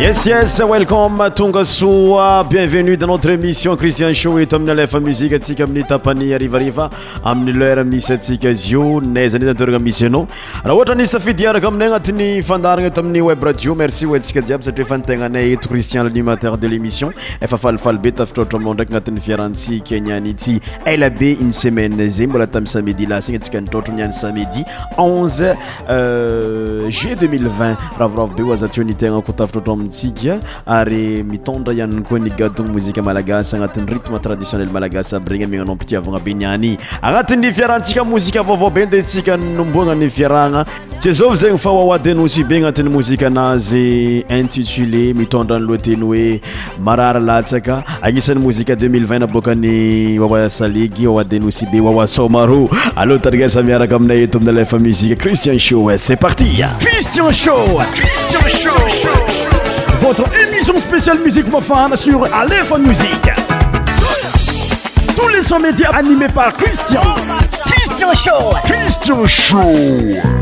yes yes welcom tonga soa bienvenue da notre émission cristian show eto amin'y alfa muzike asika amin'ny tapani arivariva amin'yleur misy atsika azio nayzany teramisy anao raha ohatra nisa fidiaraka aminay agnatin'ny fandarana eto amin'ny web radio merci sika jiaby satria efa nitegna anay eto cristian lanimateur de l'émission efa falifaly be tafitr otra amiao ndraky agnatin'ny fiaransika nian ity elabe une semaine zay mbola tamiy samedi lasigny atsika nitrtro niany samedi 1 euh, juillet 20200 ravravo be azatio nitegnako taitratr ayidray koa gaonmozialaas anatn'yrtmetraditionnelmalagas aby regny amnao mpitiavanabe niani anati'ny fiaratsikamozikavavabe ndesika nomboananyfiarana syaz zegny fa wa denoci be anatin'y mozikaanazy intitulé mitondra loateny oe mararlatsaka agnisan'ny mozika 2020 nabokany wasalig wadenoci be wasomar aloa tarasamiaraka aminay et aminy lafa muzi cristian sho ce parti cristian votre émission spéciale musique profane sur Aléphone Musique. Tous les sommets médias animés par Christian. Christian Show. Christian Show.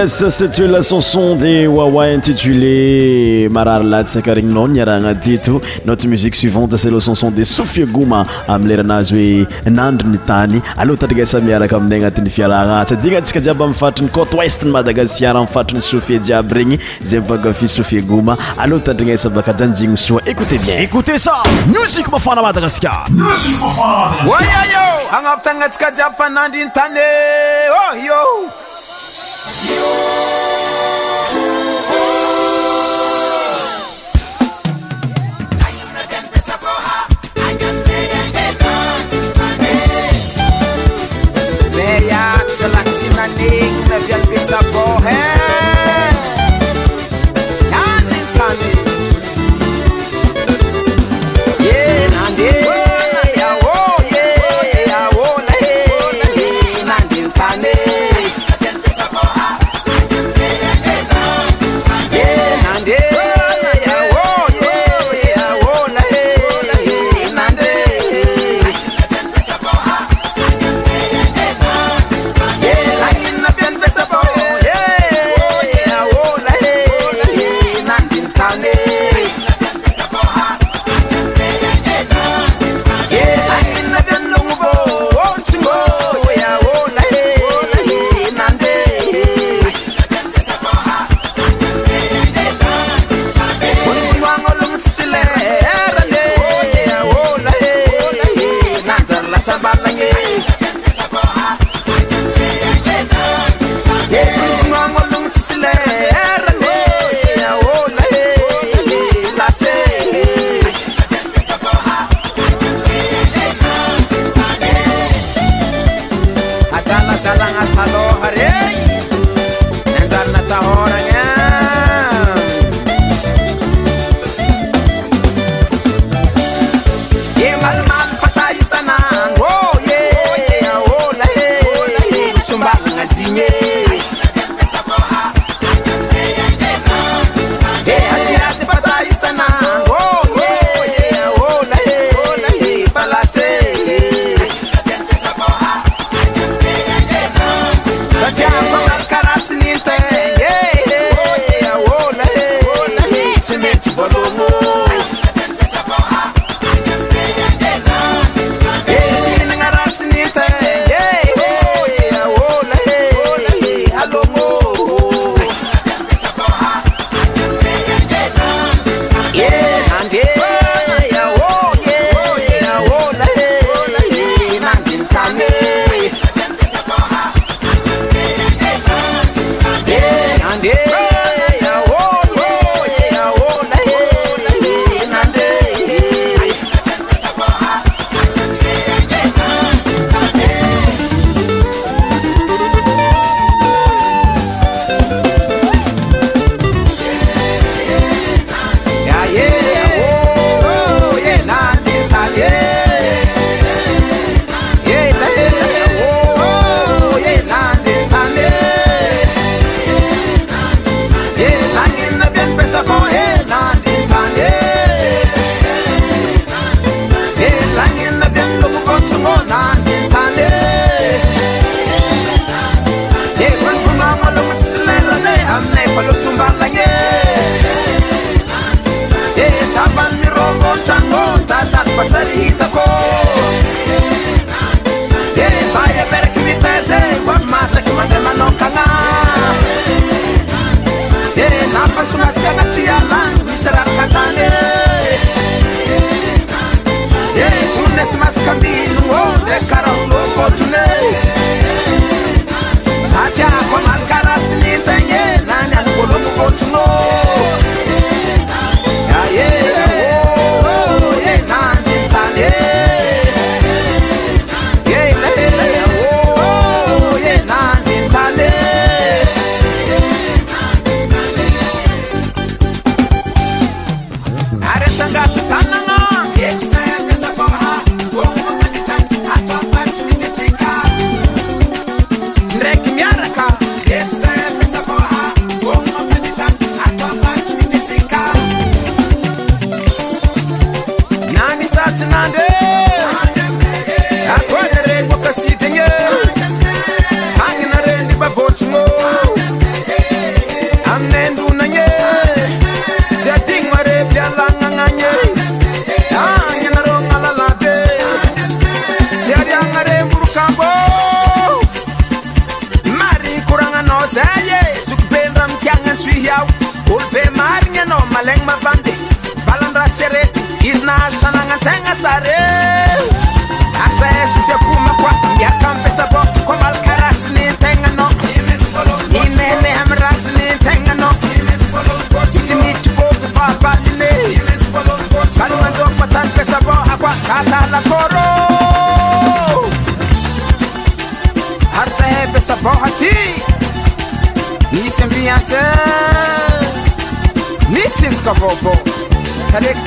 l chanson de w intitulé ararlasaka regnyaiaraanatyto not musiqe suivantescanon de sofie goma amileraazy oe nandrony tany ala tandrinsa miaraka amina anati'yfiranatiaiabyamfatrinycotesty madagasaramfatriny sfie jiab regny za gafi sfiegoma ala tadrinesa akaanjiny soa éoteie you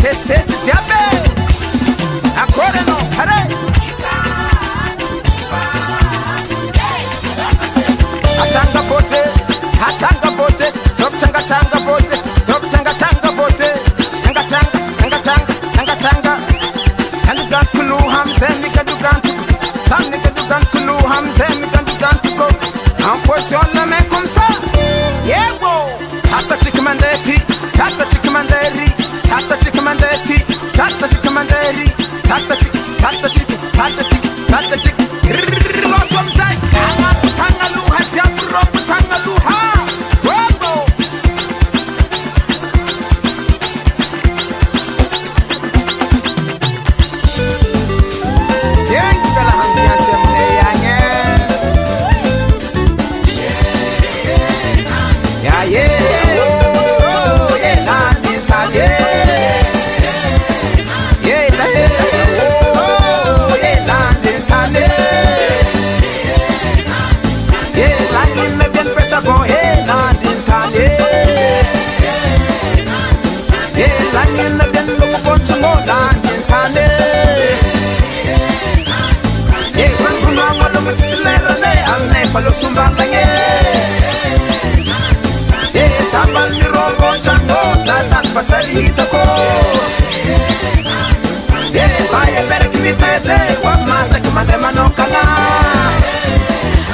테스트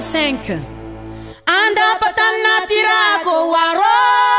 5 Anda petana tirako waro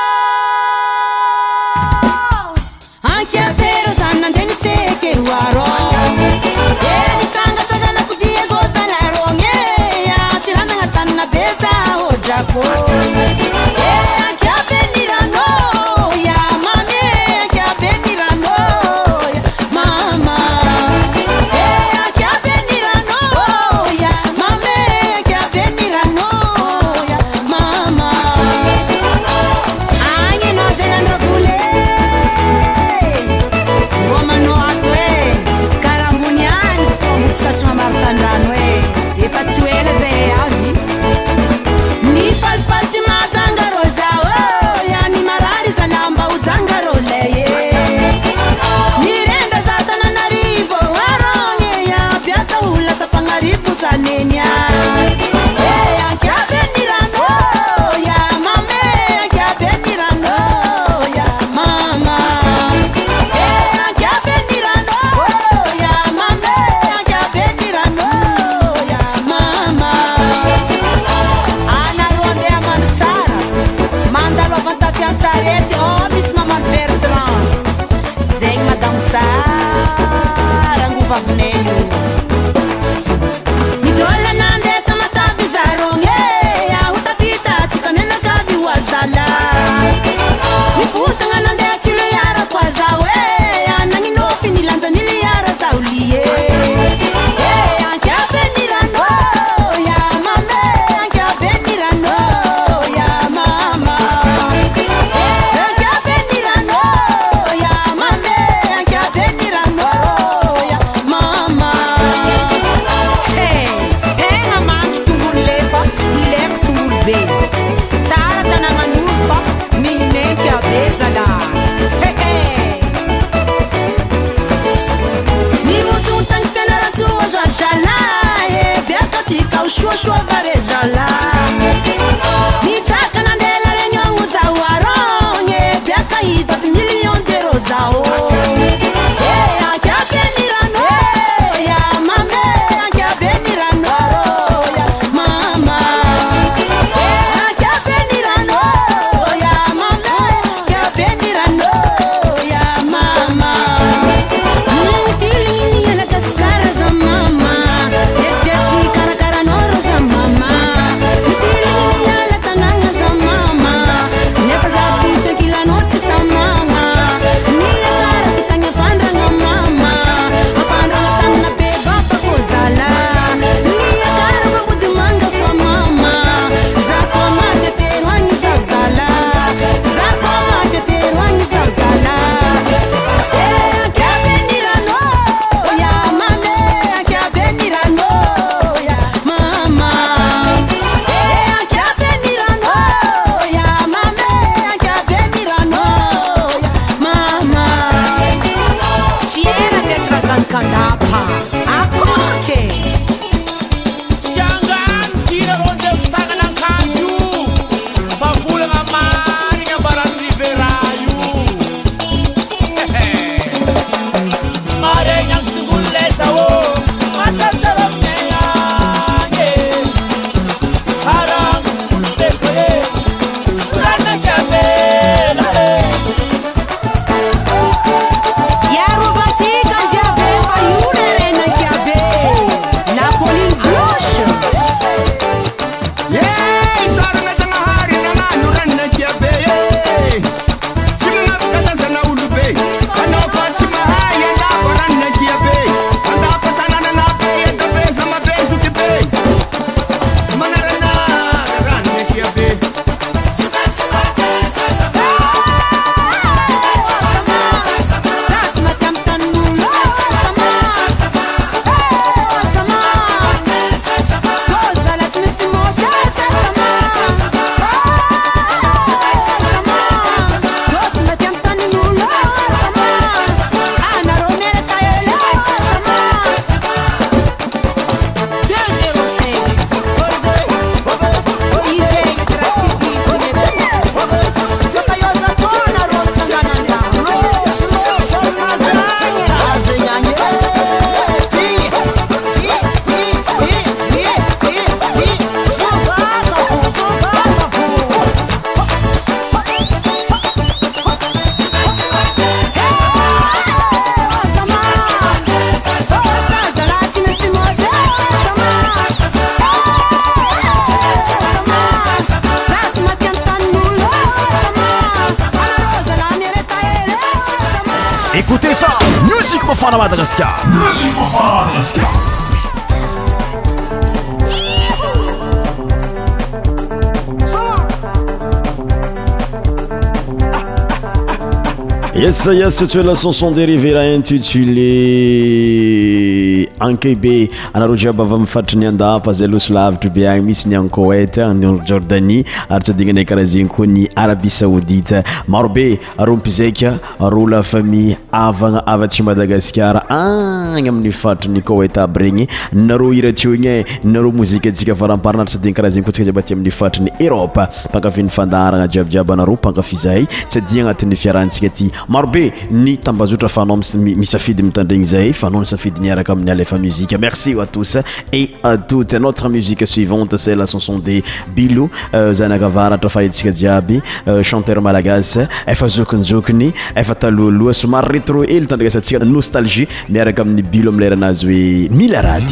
Madagascar. tlacanson dérive intitulé ke be anar iabyay mfatranyandaa zalosolavitry be any miisy ny koetjordani aryts adina a karaha zeny koa ny arabi saodit marobe r mpizaika r lafamie avanaavaty madagasar ah, ny amin'nyfatrny koet aby regny nar iraeo igny armozisikarapara asyarah aa tamin'yfatrny eropa pankafi'nyfandaranajiabyiaby anar pankafizahay sadia anati'ny fiarahatsikay maro be ny tambazotra fanao misafidy mitandregny zay fa nao nisafidy niaraka amin'ny alefa muzike merci à tous et à toute notre musique suivante celcenson euh, euh, de bilo za anakavarahatra fahantsika jiaby chanteur malagasy efa zokonyzokiny efa taloaloha somary retro elo tandraasantsika nostalgie niaraka amin'ny bilo mileranazy oe milradycii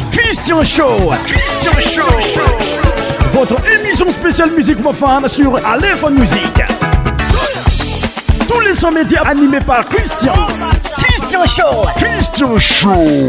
son Média animé par Christian. Christian Show. Christian Show.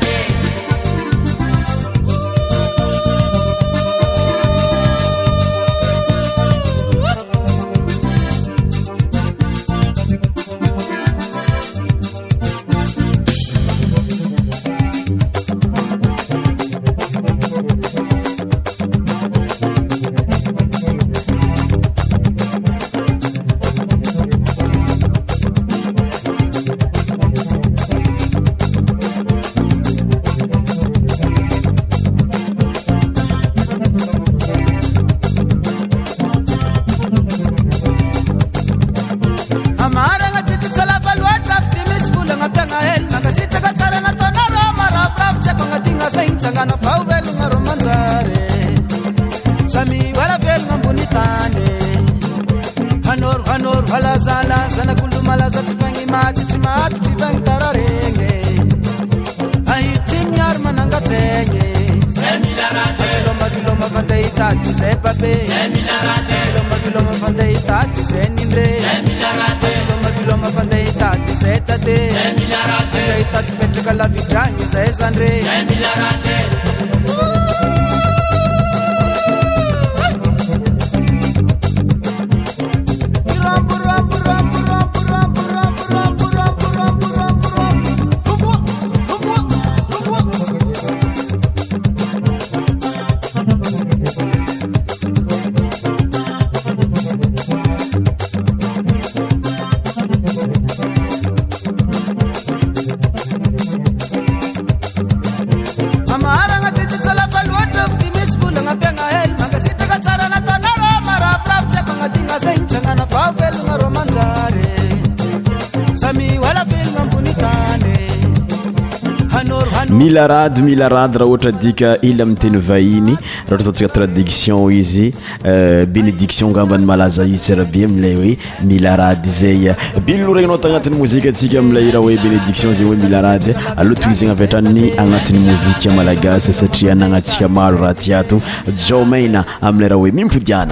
rady milarady raha ohatra dika ily amiteny vahiny rahhra atntskatradiction izy euh, bénédiction gambany malaza itsyraha be amilay oe mila rady zay bilo rninao tanati'y mozikatsika amila raha oe bénédiction zeny oemilarady alatozena avtrany anati'y mozika malagasy satria nanatsika malo raha tiato jamana amila raha oe mimpoaa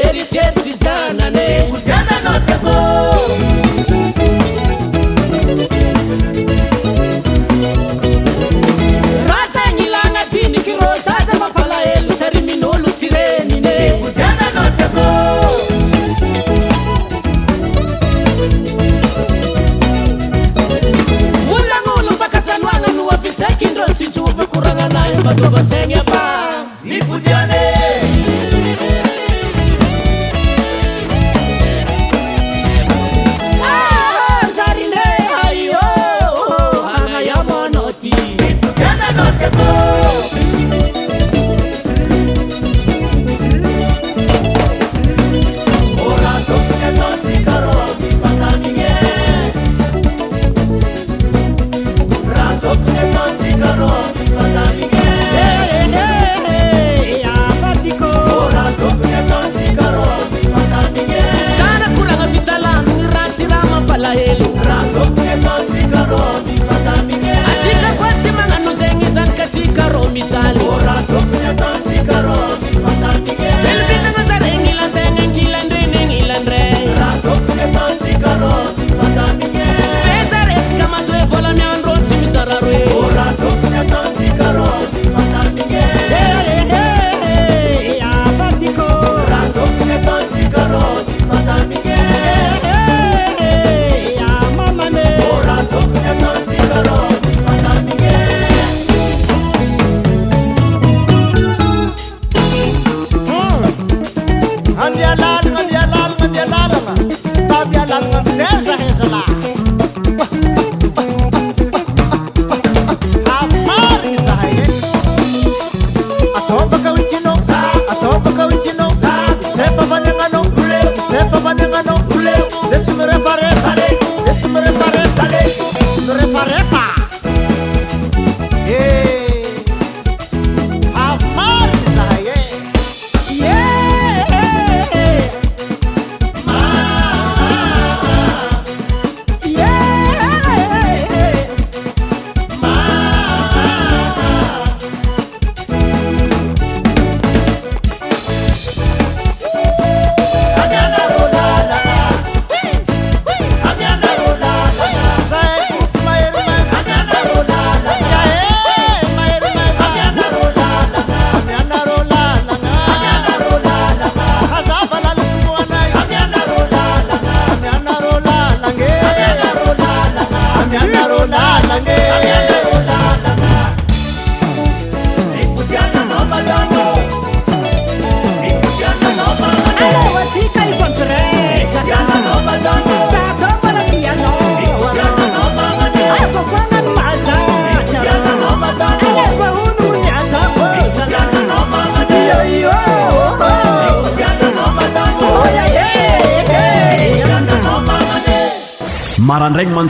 erytyzn oôrazagny lagnadiniky rô saza mapalaelo tariminolo tsirenin oolagnolo bakazanoagna no abitsaky ndrô tsynjovakoragnanay badôvanzegny apa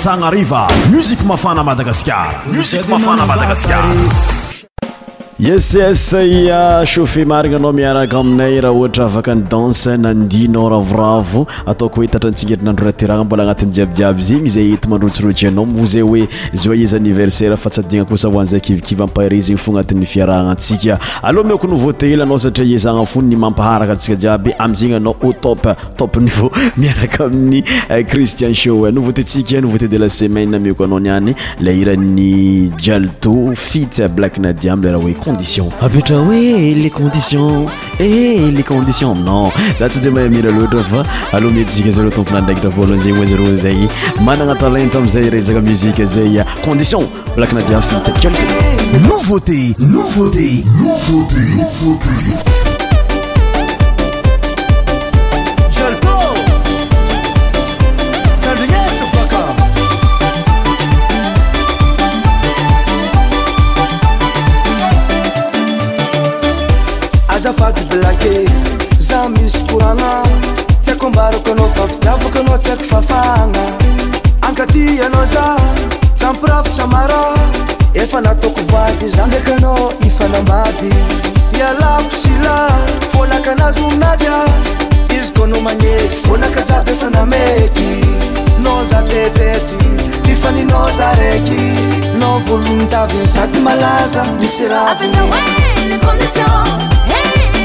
sagnariva musik mafana madagaskar musik mafana madagaskar yes sy chauffet marina anao miaraka aminay rah ohatra afaka ny danse nandina ravoravo ataoko oe tatsiaenaroatanmbola agnati'yjiabijiaby zegny zay emandrotsyroyanazay oe zoezanniversaire fasainaoszakiiipeny f anatyfrahansia ala mioko novautelanao satria ezana fo ny mampaharakatsikajiaby amzegny ana atoptopnivea iaraka amin'y eh, cristian sho eh, novatesikanouvate de la semainek anao iay liay lt fitblak eh, nadierh io abetra oe eh, les conditions e les condition non da tsy de mahamira loatra fa aloha mietisika zaroa tompona ndraikitra voloazay oazarozay managna talanta amizay rezaka muzike zay condition laka na diafkctlité noveau te nouvea tet zavady blake za misy korana tiako mbarako anao fafitiavaka anao tsaiko fafagna ankaty anao za tsampirafitsa mara efa nataoko voady zandraka anao ifanamady ialako sila voanakanazy ominady a izy ko anao magnety vonakajaby efa namaiky nao za teitetry ifaninao za raiky nao voalony tavina sady malaza misy ravialodio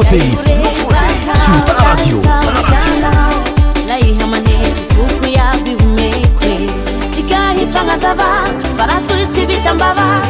来 aihamane ukuyabihumeke sikahipa が azava baratutibitambava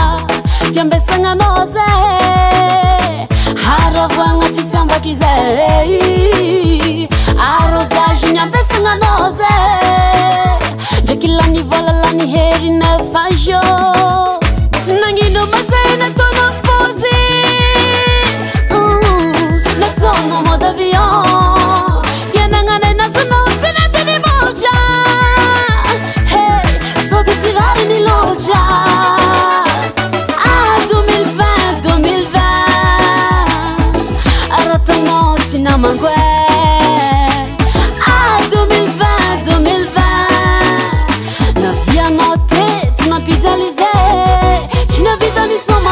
ambessagnanose aravoana ci sembakhise a rosaziny ambessananose dachi lani vola lani herinel fagio nagnino masene tonoposi mm-hmm. nazono modavio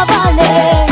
vale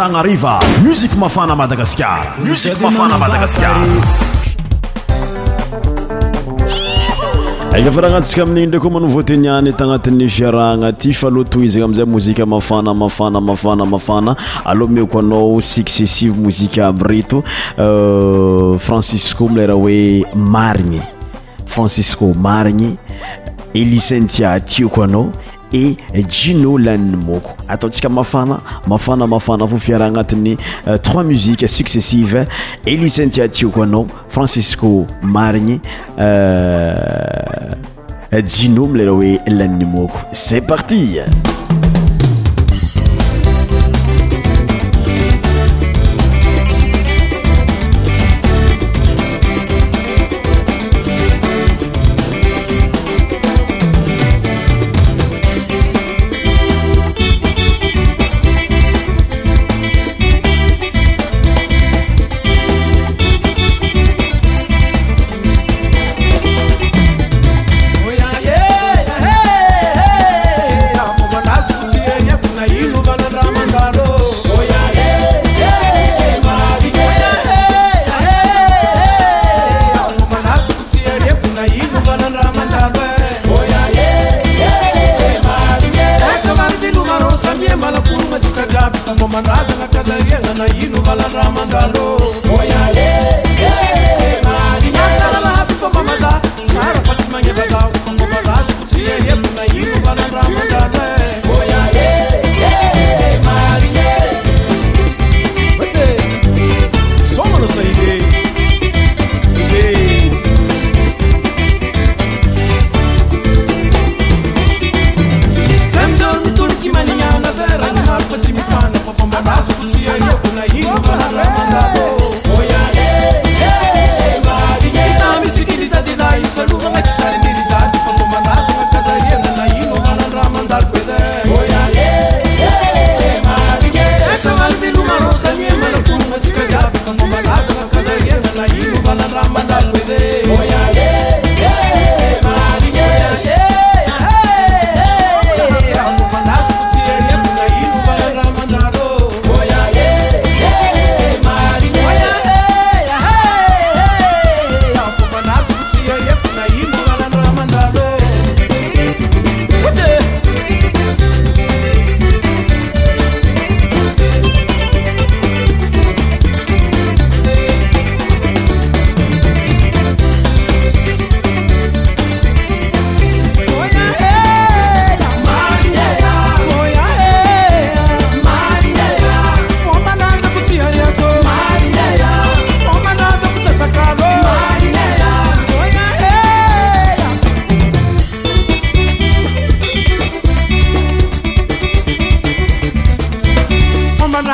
aaariva musik mafana madagaskar musik mafana madagaskar eka fa raha anattsika amin'igny ndrey koa manao voteniany tagnatin'ny fiarahna ty fa aloa toy izany amizay mozika mafana mafana mafana mafana aloha meoko anao successive mozika aby reto euh, francisco mileraha hoe marigny francisco marigny eli cintia tiako anao e jino lani'ny moko ataontsika mafana mafana mafana fa fiaraha agnatin'ny euh, trois musiques successive eli syntiatioko anao francisco marigny jinom euh, lera hoe laninymoko c'est partie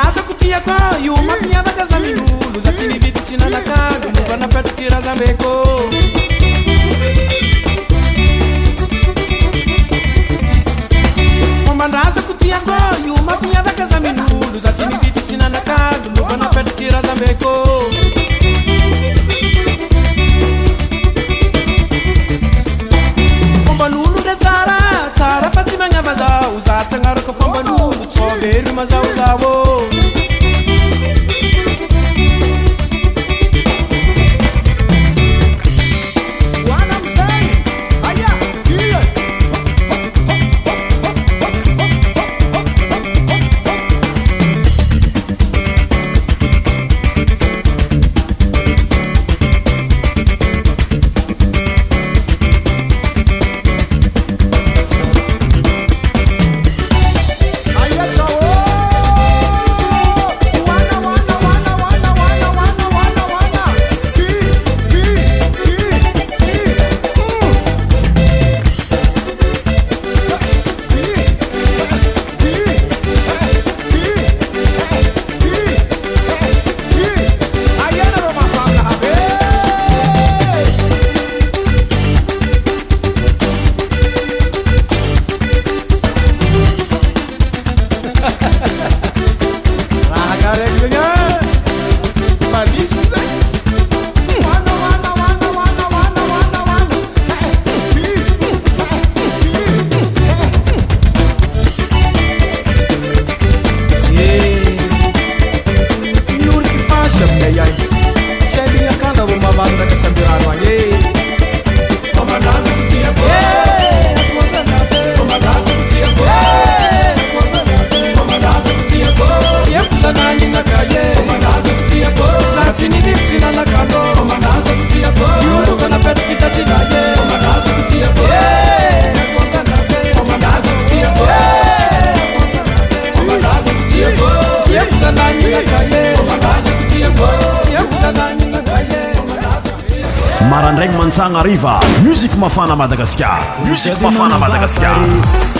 akotk oakzolo zatsy nvit ts noatrokrzkoôbrazako iako omakaakaza minolo zatsy nivity tsy nnak oanatrokirzabko mama sausa wo. regny mantsagna arriva musik mafana madagasikar muzik mafana madagasikar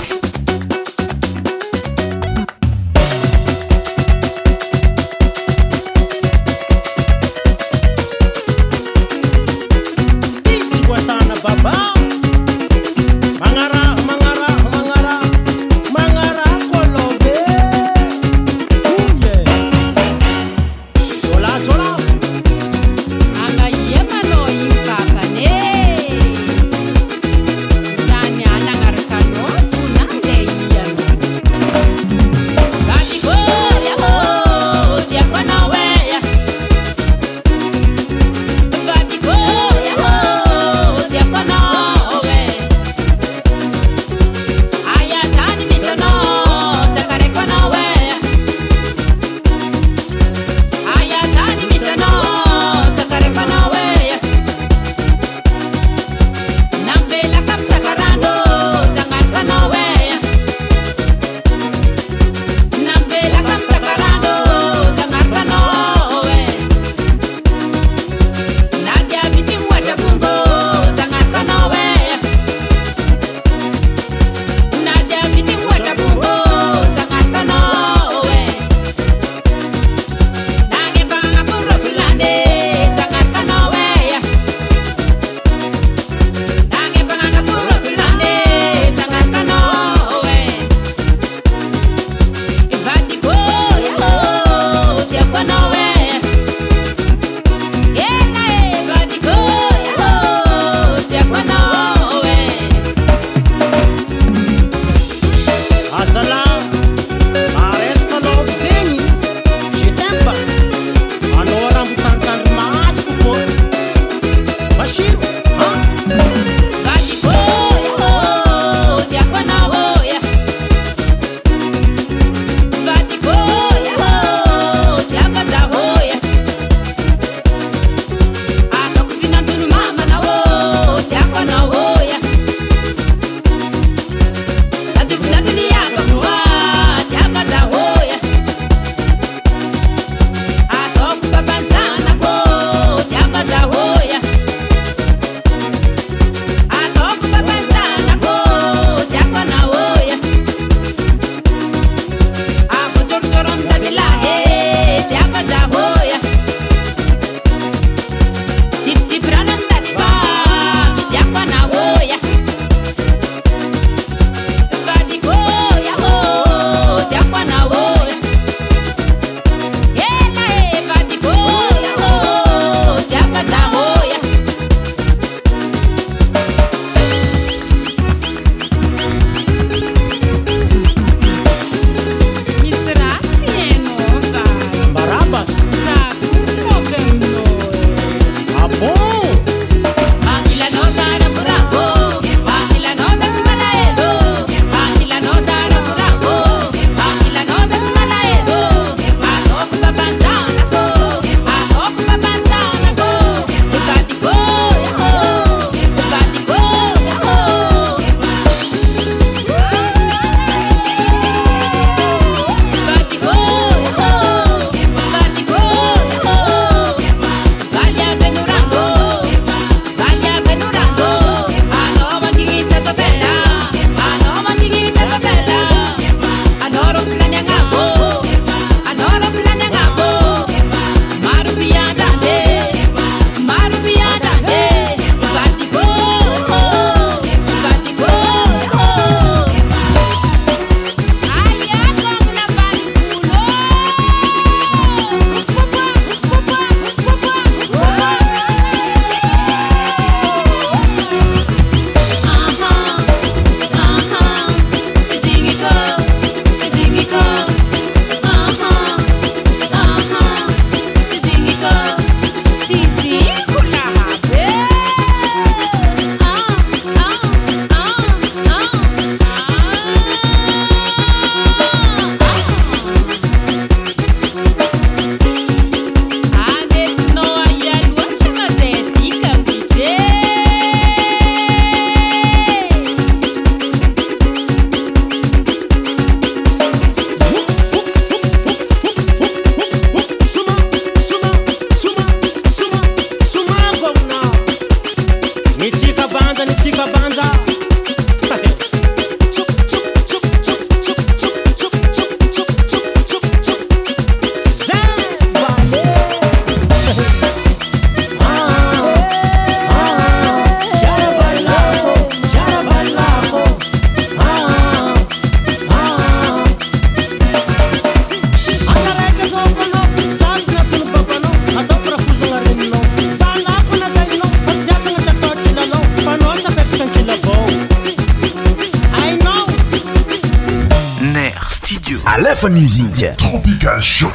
fon music tropical shod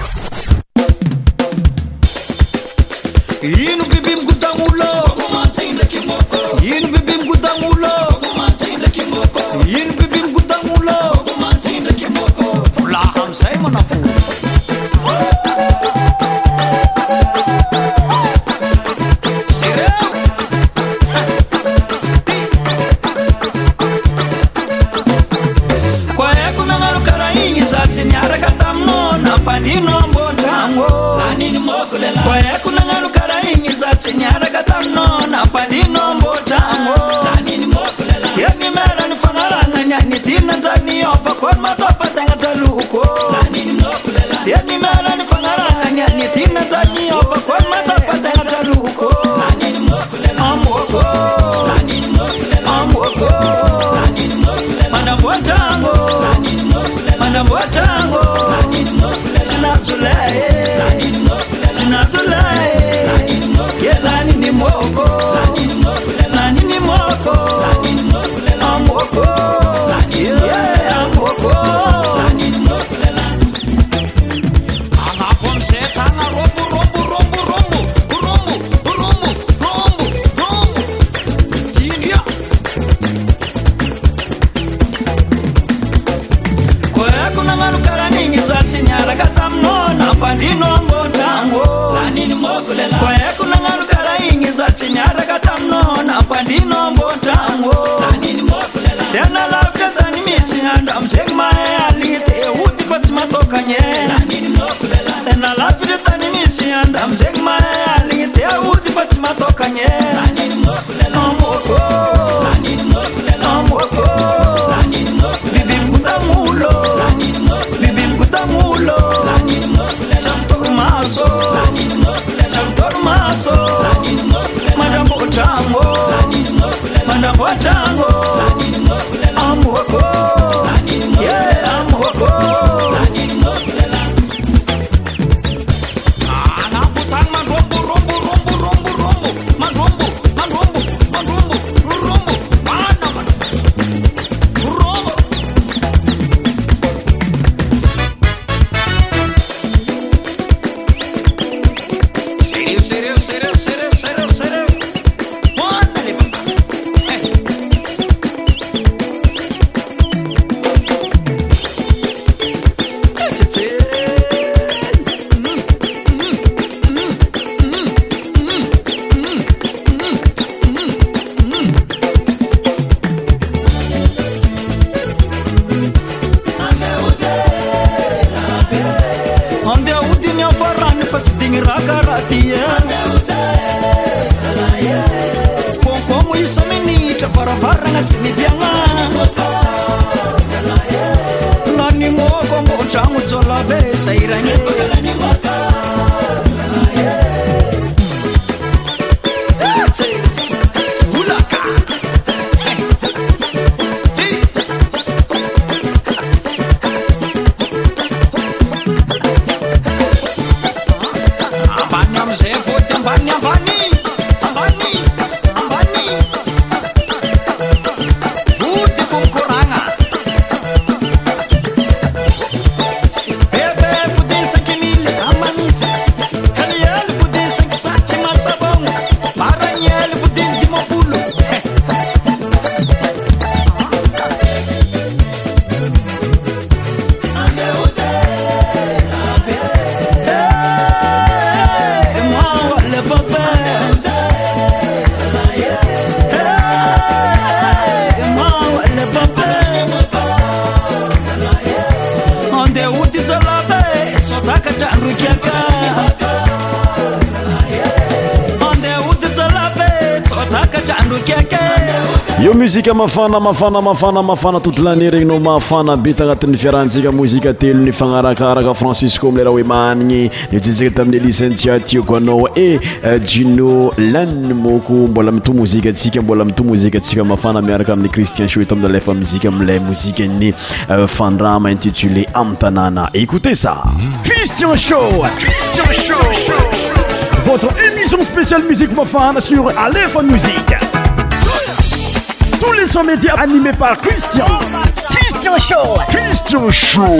chango, chango. mafana mafana mafana mafana totolani regninao maafana be tagnatin'ny fiarahantsika mozika telo ny fanarakaraka francisco amila raha hoe mahniny nitetsika tamin'ny licentia tiogano e jino e, lanny moko mbola mitomozikatsika mbola mitomozikaatsika mafana miaraka amin'ny cristian sho atao mia alfa mozika mila mozikeny e, fandrama intitulé amiy tanàna ecote saciin Session Média animés par Christian. Christian Show. Christian Show.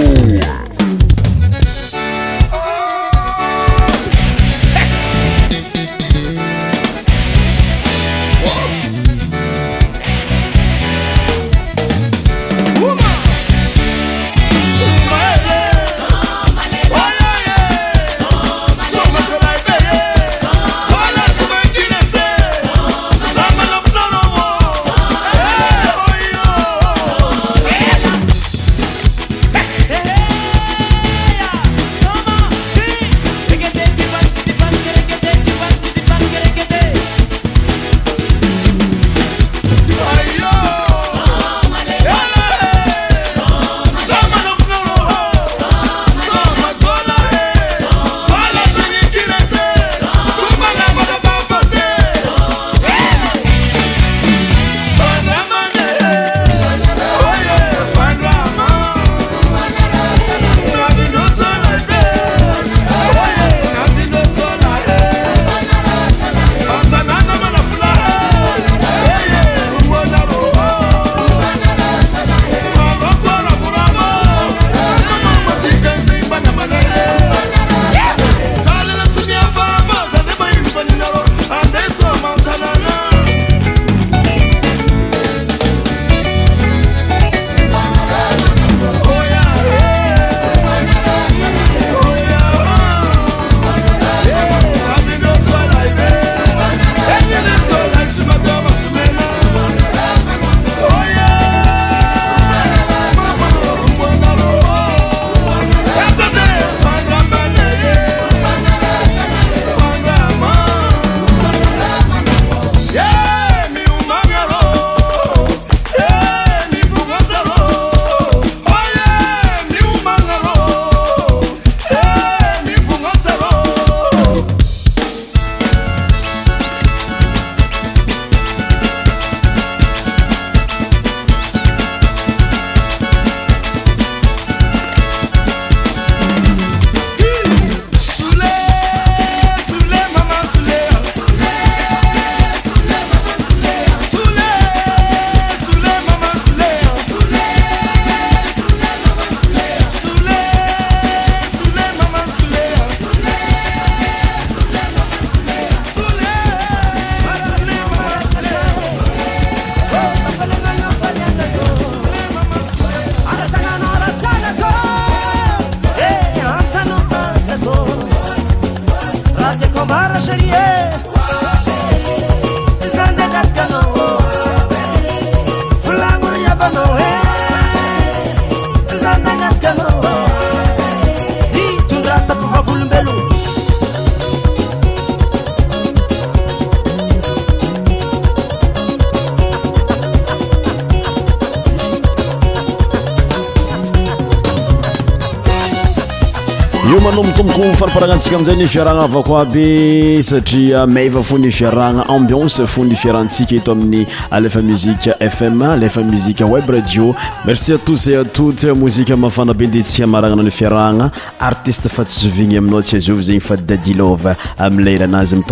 faranatsika amzay ny fiarahna avako aby satria mava fony fiarahna ambionse fo ny fiarasika eto amin'ny lfa muzie fm fa muzi web raio merci a tous e atote mozimafanabedesiaaranaayfirahanaatie fa tsny amina tsyazony fazy oezyieretdraa aami'mibet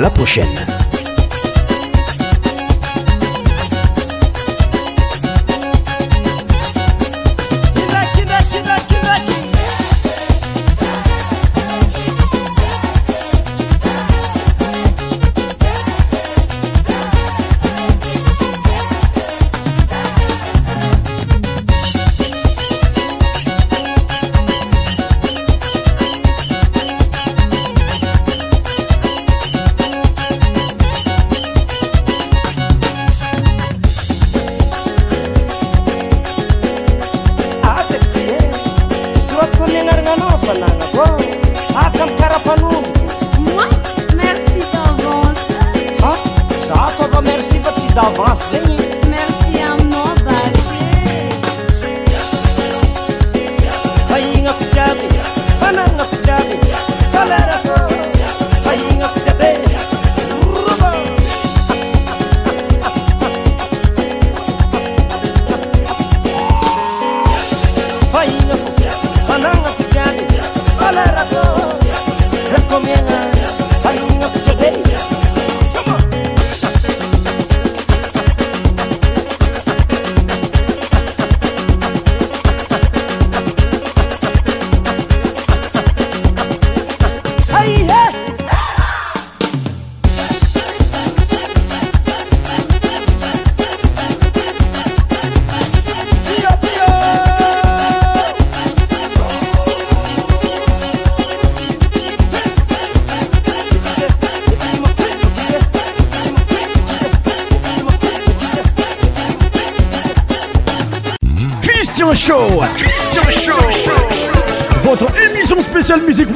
laproaine